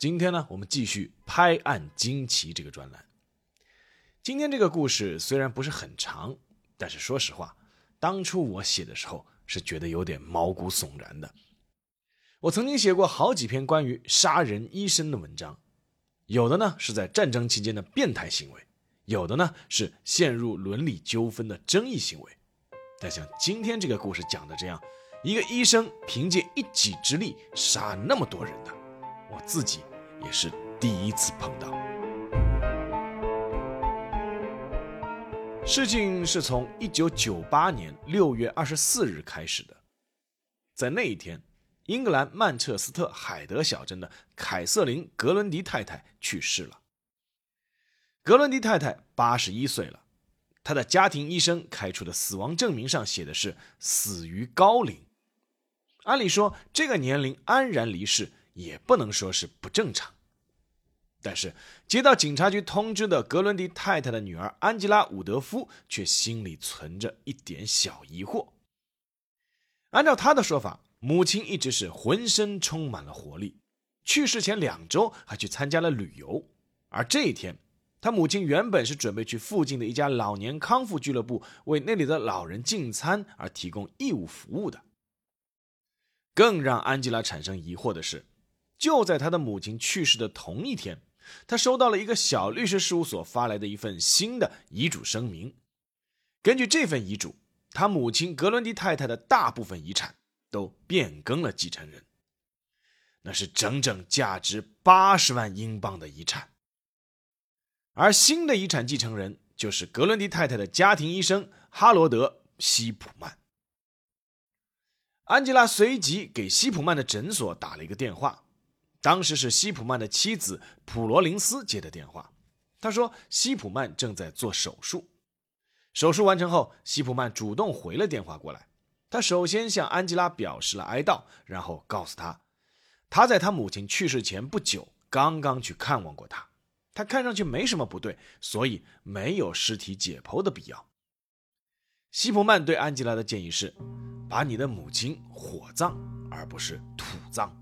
今天呢，我们继续拍案惊奇这个专栏。今天这个故事虽然不是很长，但是说实话，当初我写的时候是觉得有点毛骨悚然的。我曾经写过好几篇关于杀人医生的文章，有的呢是在战争期间的变态行为，有的呢是陷入伦理纠纷的争议行为。但像今天这个故事讲的这样，一个医生凭借一己之力杀那么多人的，我自己。也是第一次碰到。事情是从一九九八年六月二十四日开始的，在那一天，英格兰曼彻斯特海德小镇的凯瑟琳·格伦迪太太去世了。格伦迪太太八十一岁了，她的家庭医生开出的死亡证明上写的是死于高龄。按理说，这个年龄安然离世。也不能说是不正常，但是接到警察局通知的格伦迪太太的女儿安吉拉·伍德夫却心里存着一点小疑惑。按照她的说法，母亲一直是浑身充满了活力，去世前两周还去参加了旅游，而这一天，她母亲原本是准备去附近的一家老年康复俱乐部为那里的老人进餐而提供义务服务的。更让安吉拉产生疑惑的是。就在他的母亲去世的同一天，他收到了一个小律师事务所发来的一份新的遗嘱声明。根据这份遗嘱，他母亲格伦迪太太的大部分遗产都变更了继承人，那是整整价值八十万英镑的遗产。而新的遗产继承人就是格伦迪太太的家庭医生哈罗德·西普曼。安吉拉随即给西普曼的诊所打了一个电话。当时是西普曼的妻子普罗林斯接的电话，他说西普曼正在做手术。手术完成后，西普曼主动回了电话过来。他首先向安吉拉表示了哀悼，然后告诉他，他在他母亲去世前不久刚刚去看望过他，他看上去没什么不对，所以没有尸体解剖的必要。西普曼对安吉拉的建议是，把你的母亲火葬，而不是土葬。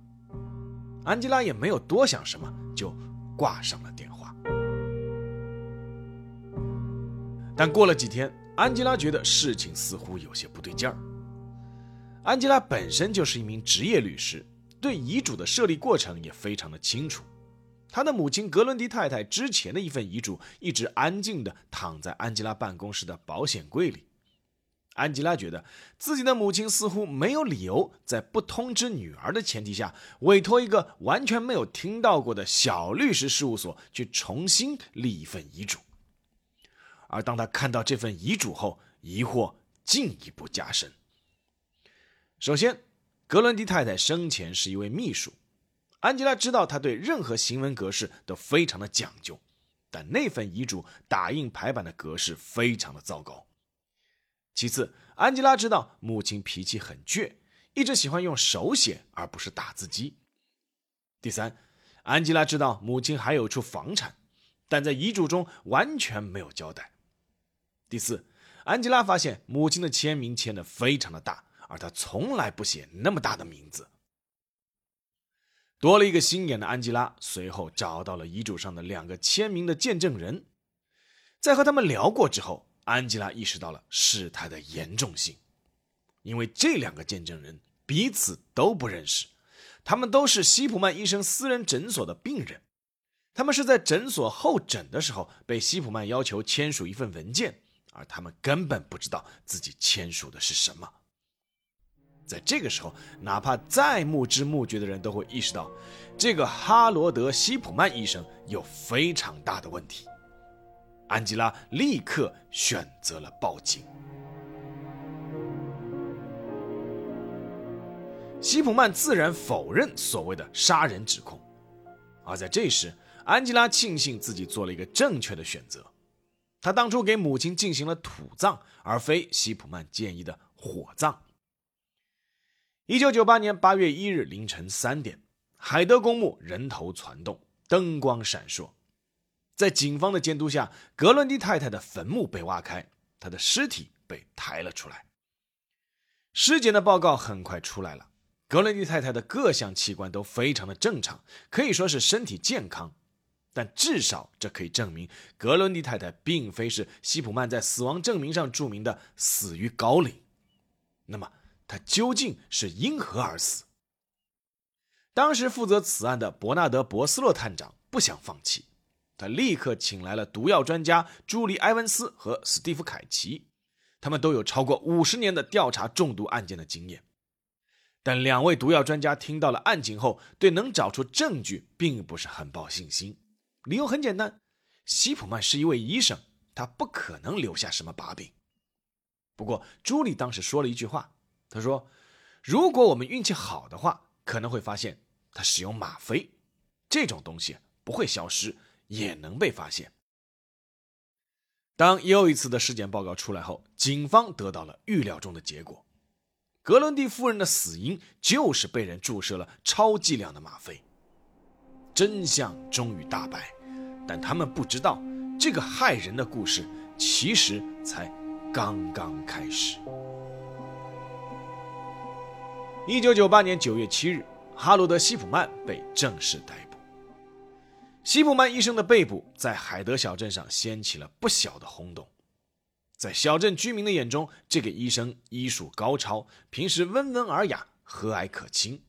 安吉拉也没有多想什么，就挂上了电话。但过了几天，安吉拉觉得事情似乎有些不对劲儿。安吉拉本身就是一名职业律师，对遗嘱的设立过程也非常的清楚。他的母亲格伦迪太太之前的一份遗嘱一直安静地躺在安吉拉办公室的保险柜里。安吉拉觉得自己的母亲似乎没有理由在不通知女儿的前提下，委托一个完全没有听到过的小律师事务所去重新立一份遗嘱。而当他看到这份遗嘱后，疑惑进一步加深。首先，格伦迪太太生前是一位秘书，安吉拉知道他对任何行文格式都非常的讲究，但那份遗嘱打印排版的格式非常的糟糕。其次，安吉拉知道母亲脾气很倔，一直喜欢用手写而不是打字机。第三，安吉拉知道母亲还有处房产，但在遗嘱中完全没有交代。第四，安吉拉发现母亲的签名签的非常的大，而她从来不写那么大的名字。多了一个心眼的安吉拉，随后找到了遗嘱上的两个签名的见证人，在和他们聊过之后。安吉拉意识到了事态的严重性，因为这两个见证人彼此都不认识，他们都是西普曼医生私人诊所的病人，他们是在诊所候诊的时候被西普曼要求签署一份文件，而他们根本不知道自己签署的是什么。在这个时候，哪怕再目知目觉的人都会意识到，这个哈罗德·西普曼医生有非常大的问题。安吉拉立刻选择了报警。西普曼自然否认所谓的杀人指控，而在这时，安吉拉庆幸自己做了一个正确的选择。她当初给母亲进行了土葬，而非西普曼建议的火葬。一九九八年八月一日凌晨三点，海德公墓人头攒动，灯光闪烁。在警方的监督下，格伦迪太太的坟墓被挖开，她的尸体被抬了出来。尸检的报告很快出来了，格伦迪太太的各项器官都非常的正常，可以说是身体健康。但至少这可以证明，格伦迪太太并非是西普曼在死亡证明上注明的死于高龄。那么，她究竟是因何而死？当时负责此案的伯纳德·博斯洛探长不想放弃，他立刻请来了毒药专家朱莉·埃文斯和史蒂夫·凯奇，他们都有超过五十年的调查中毒案件的经验。但两位毒药专家听到了案情后，对能找出证据并不是很抱信心。理由很简单，西普曼是一位医生，他不可能留下什么把柄。不过，朱莉当时说了一句话，她说：“如果我们运气好的话，可能会发现他使用吗啡，这种东西不会消失，也能被发现。”当又一次的尸检报告出来后，警方得到了预料中的结果：格伦蒂夫人的死因就是被人注射了超剂量的吗啡。真相终于大白。但他们不知道，这个害人的故事其实才刚刚开始。一九九八年九月七日，哈罗德·西普曼被正式逮捕。西普曼医生的被捕在海德小镇上掀起了不小的轰动。在小镇居民的眼中，这个医生医术高超，平时温文尔雅、和蔼可亲，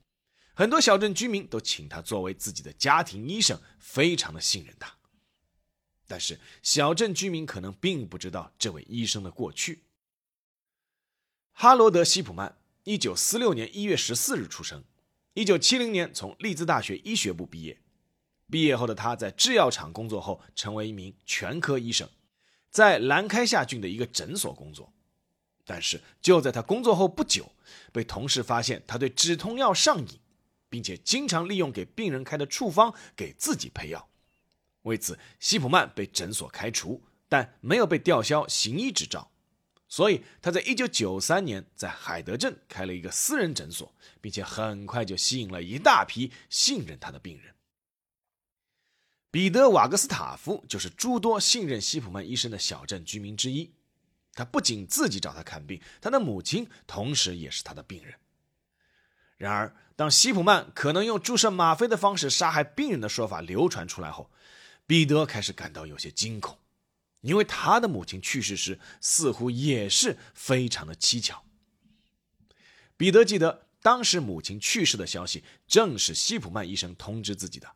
很多小镇居民都请他作为自己的家庭医生，非常的信任他。但是，小镇居民可能并不知道这位医生的过去。哈罗德·西普曼，一九四六年一月十四日出生，一九七零年从利兹大学医学部毕业。毕业后的他在制药厂工作后，成为一名全科医生，在兰开夏郡的一个诊所工作。但是，就在他工作后不久，被同事发现他对止痛药上瘾，并且经常利用给病人开的处方给自己配药。为此，西普曼被诊所开除，但没有被吊销行医执照。所以，他在1993年在海德镇开了一个私人诊所，并且很快就吸引了一大批信任他的病人。彼得·瓦格斯塔夫就是诸多信任西普曼医生的小镇居民之一。他不仅自己找他看病，他的母亲同时也是他的病人。然而，当西普曼可能用注射吗啡的方式杀害病人的说法流传出来后，彼得开始感到有些惊恐，因为他的母亲去世时似乎也是非常的蹊跷。彼得记得当时母亲去世的消息正是西普曼医生通知自己的。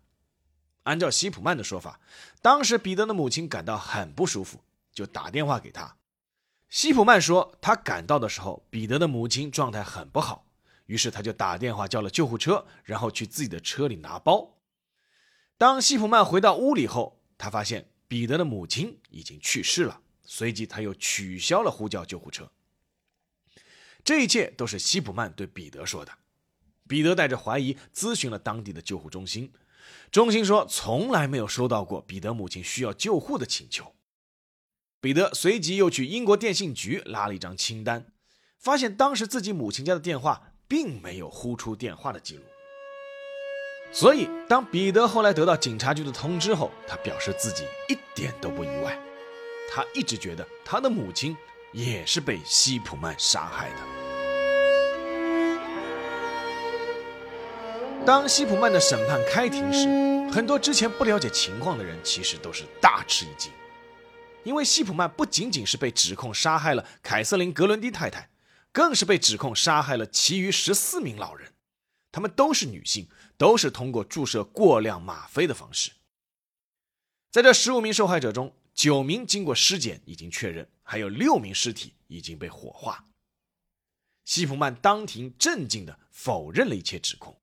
按照希普曼的说法，当时彼得的母亲感到很不舒服，就打电话给他。希普曼说，他赶到的时候，彼得的母亲状态很不好，于是他就打电话叫了救护车，然后去自己的车里拿包。当希普曼回到屋里后，他发现彼得的母亲已经去世了。随即，他又取消了呼叫救护车。这一切都是希普曼对彼得说的。彼得带着怀疑咨询了当地的救护中心，中心说从来没有收到过彼得母亲需要救护的请求。彼得随即又去英国电信局拉了一张清单，发现当时自己母亲家的电话并没有呼出电话的记录。所以，当彼得后来得到警察局的通知后，他表示自己一点都不意外。他一直觉得他的母亲也是被西普曼杀害的。当西普曼的审判开庭时，很多之前不了解情况的人其实都是大吃一惊，因为西普曼不仅仅是被指控杀害了凯瑟琳·格伦迪太太，更是被指控杀害了其余十四名老人。她们都是女性，都是通过注射过量吗啡的方式。在这十五名受害者中，九名经过尸检已经确认，还有六名尸体已经被火化。西普曼当庭镇静地否认了一切指控。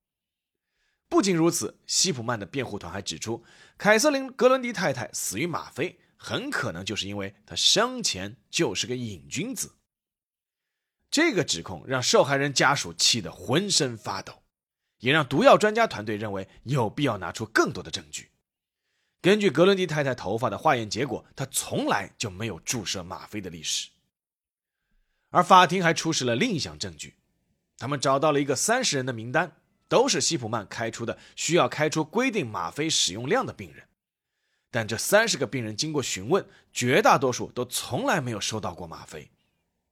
不仅如此，西普曼的辩护团还指出，凯瑟琳·格伦迪太太死于吗啡，很可能就是因为她生前就是个瘾君子。这个指控让受害人家属气得浑身发抖。也让毒药专家团队认为有必要拿出更多的证据。根据格伦迪太太头发的化验结果，她从来就没有注射吗啡的历史。而法庭还出示了另一项证据，他们找到了一个三十人的名单，都是西普曼开出的需要开出规定吗啡使用量的病人。但这三十个病人经过询问，绝大多数都从来没有收到过吗啡。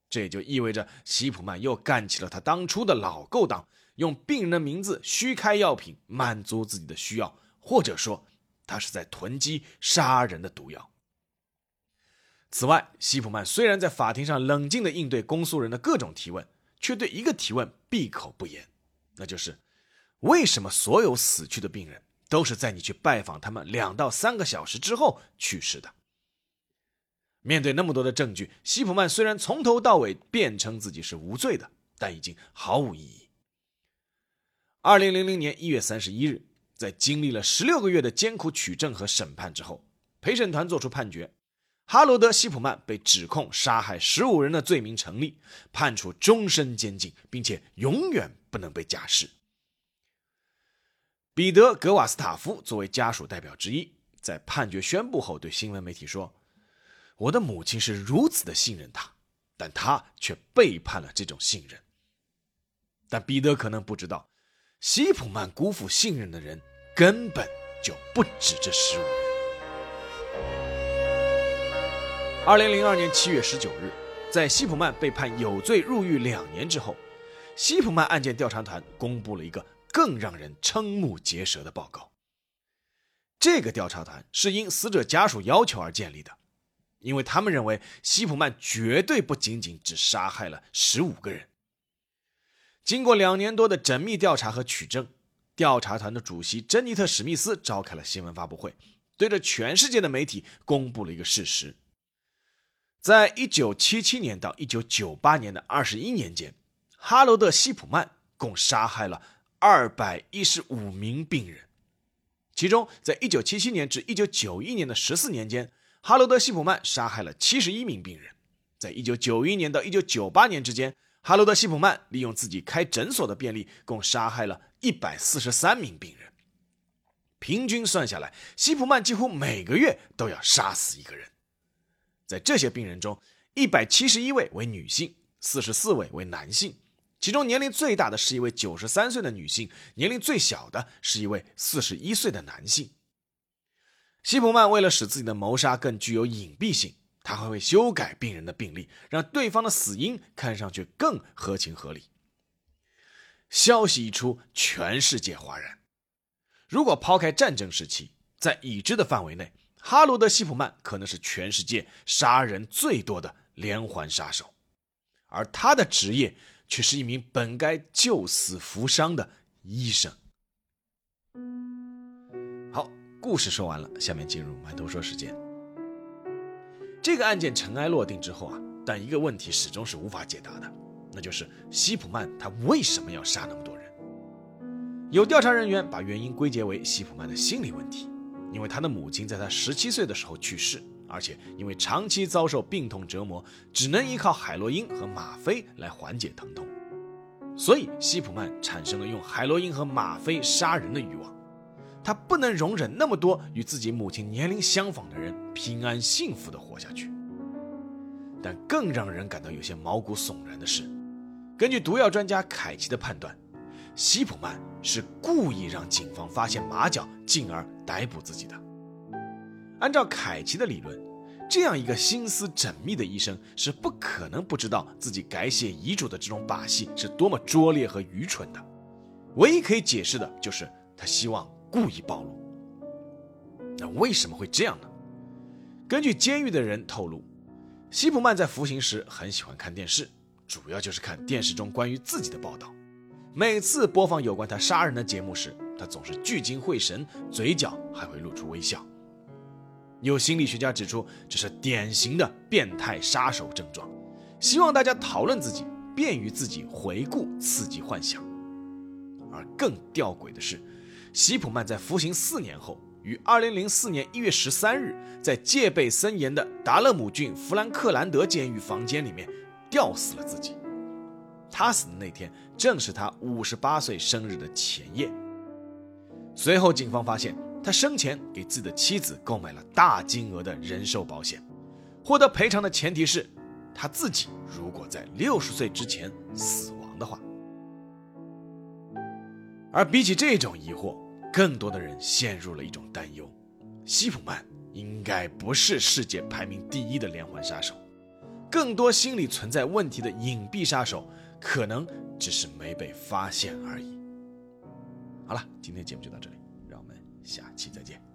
这也就意味着西普曼又干起了他当初的老勾当，用病人的名字虚开药品，满足自己的需要，或者说。他是在囤积杀人的毒药。此外，西普曼虽然在法庭上冷静地应对公诉人的各种提问，却对一个提问闭口不言，那就是为什么所有死去的病人都是在你去拜访他们两到三个小时之后去世的？面对那么多的证据，希普曼虽然从头到尾辩称自己是无罪的，但已经毫无意义。二零零零年一月三十一日。在经历了十六个月的艰苦取证和审判之后，陪审团作出判决：哈罗德·希普曼被指控杀害十五人的罪名成立，判处终身监禁，并且永远不能被假释。彼得·格瓦斯塔夫作为家属代表之一，在判决宣布后对新闻媒体说：“我的母亲是如此的信任他，但他却背叛了这种信任。”但彼得可能不知道。西普曼辜负信任的人根本就不止这十五人。二零零二年七月十九日，在西普曼被判有罪入狱两年之后，西普曼案件调查团公布了一个更让人瞠目结舌的报告。这个调查团是因死者家属要求而建立的，因为他们认为希普曼绝对不仅仅只杀害了十五个人。经过两年多的缜密调查和取证，调查团的主席珍妮特·史密斯召开了新闻发布会，对着全世界的媒体公布了一个事实：在1977年到1998年的21年间，哈罗德·希普曼共杀害了215名病人。其中，在1977年至1991年的14年间，哈罗德·希普曼杀害了71名病人；在1991年到1998年之间，哈罗德·希普曼利用自己开诊所的便利，共杀害了一百四十三名病人。平均算下来，希普曼几乎每个月都要杀死一个人。在这些病人中，一百七十一位为女性，四十四位为男性。其中年龄最大的是一位九十三岁的女性，年龄最小的是一位四十一岁的男性。希普曼为了使自己的谋杀更具有隐蔽性。他还会修改病人的病历，让对方的死因看上去更合情合理。消息一出，全世界哗然。如果抛开战争时期，在已知的范围内，哈罗德·希普曼可能是全世界杀人最多的连环杀手，而他的职业却是一名本该救死扶伤的医生。好，故事说完了，下面进入满头说时间。这个案件尘埃落定之后啊，但一个问题始终是无法解答的，那就是西普曼他为什么要杀那么多人？有调查人员把原因归结为西普曼的心理问题，因为他的母亲在他十七岁的时候去世，而且因为长期遭受病痛折磨，只能依靠海洛因和吗啡来缓解疼痛，所以西普曼产生了用海洛因和吗啡杀人的欲望。他不能容忍那么多与自己母亲年龄相仿的人平安幸福地活下去。但更让人感到有些毛骨悚然的是，根据毒药专家凯奇的判断，西普曼是故意让警方发现马脚，进而逮捕自己的。按照凯奇的理论，这样一个心思缜密的医生是不可能不知道自己改写遗嘱的这种把戏是多么拙劣和愚蠢的。唯一可以解释的就是他希望。故意暴露，那为什么会这样呢？根据监狱的人透露，西普曼在服刑时很喜欢看电视，主要就是看电视中关于自己的报道。每次播放有关他杀人的节目时，他总是聚精会神，嘴角还会露出微笑。有心理学家指出，这是典型的变态杀手症状，希望大家讨论自己，便于自己回顾刺激幻想。而更吊诡的是。希普曼在服刑四年后，于二零零四年一月十三日，在戒备森严的达勒姆郡弗兰克兰德监狱房间里面吊死了自己。他死的那天正是他五十八岁生日的前夜。随后，警方发现他生前给自己的妻子购买了大金额的人寿保险，获得赔偿的前提是他自己如果在六十岁之前死亡的话。而比起这种疑惑，更多的人陷入了一种担忧：西普曼应该不是世界排名第一的连环杀手。更多心理存在问题的隐蔽杀手，可能只是没被发现而已。好了，今天节目就到这里，下期再见。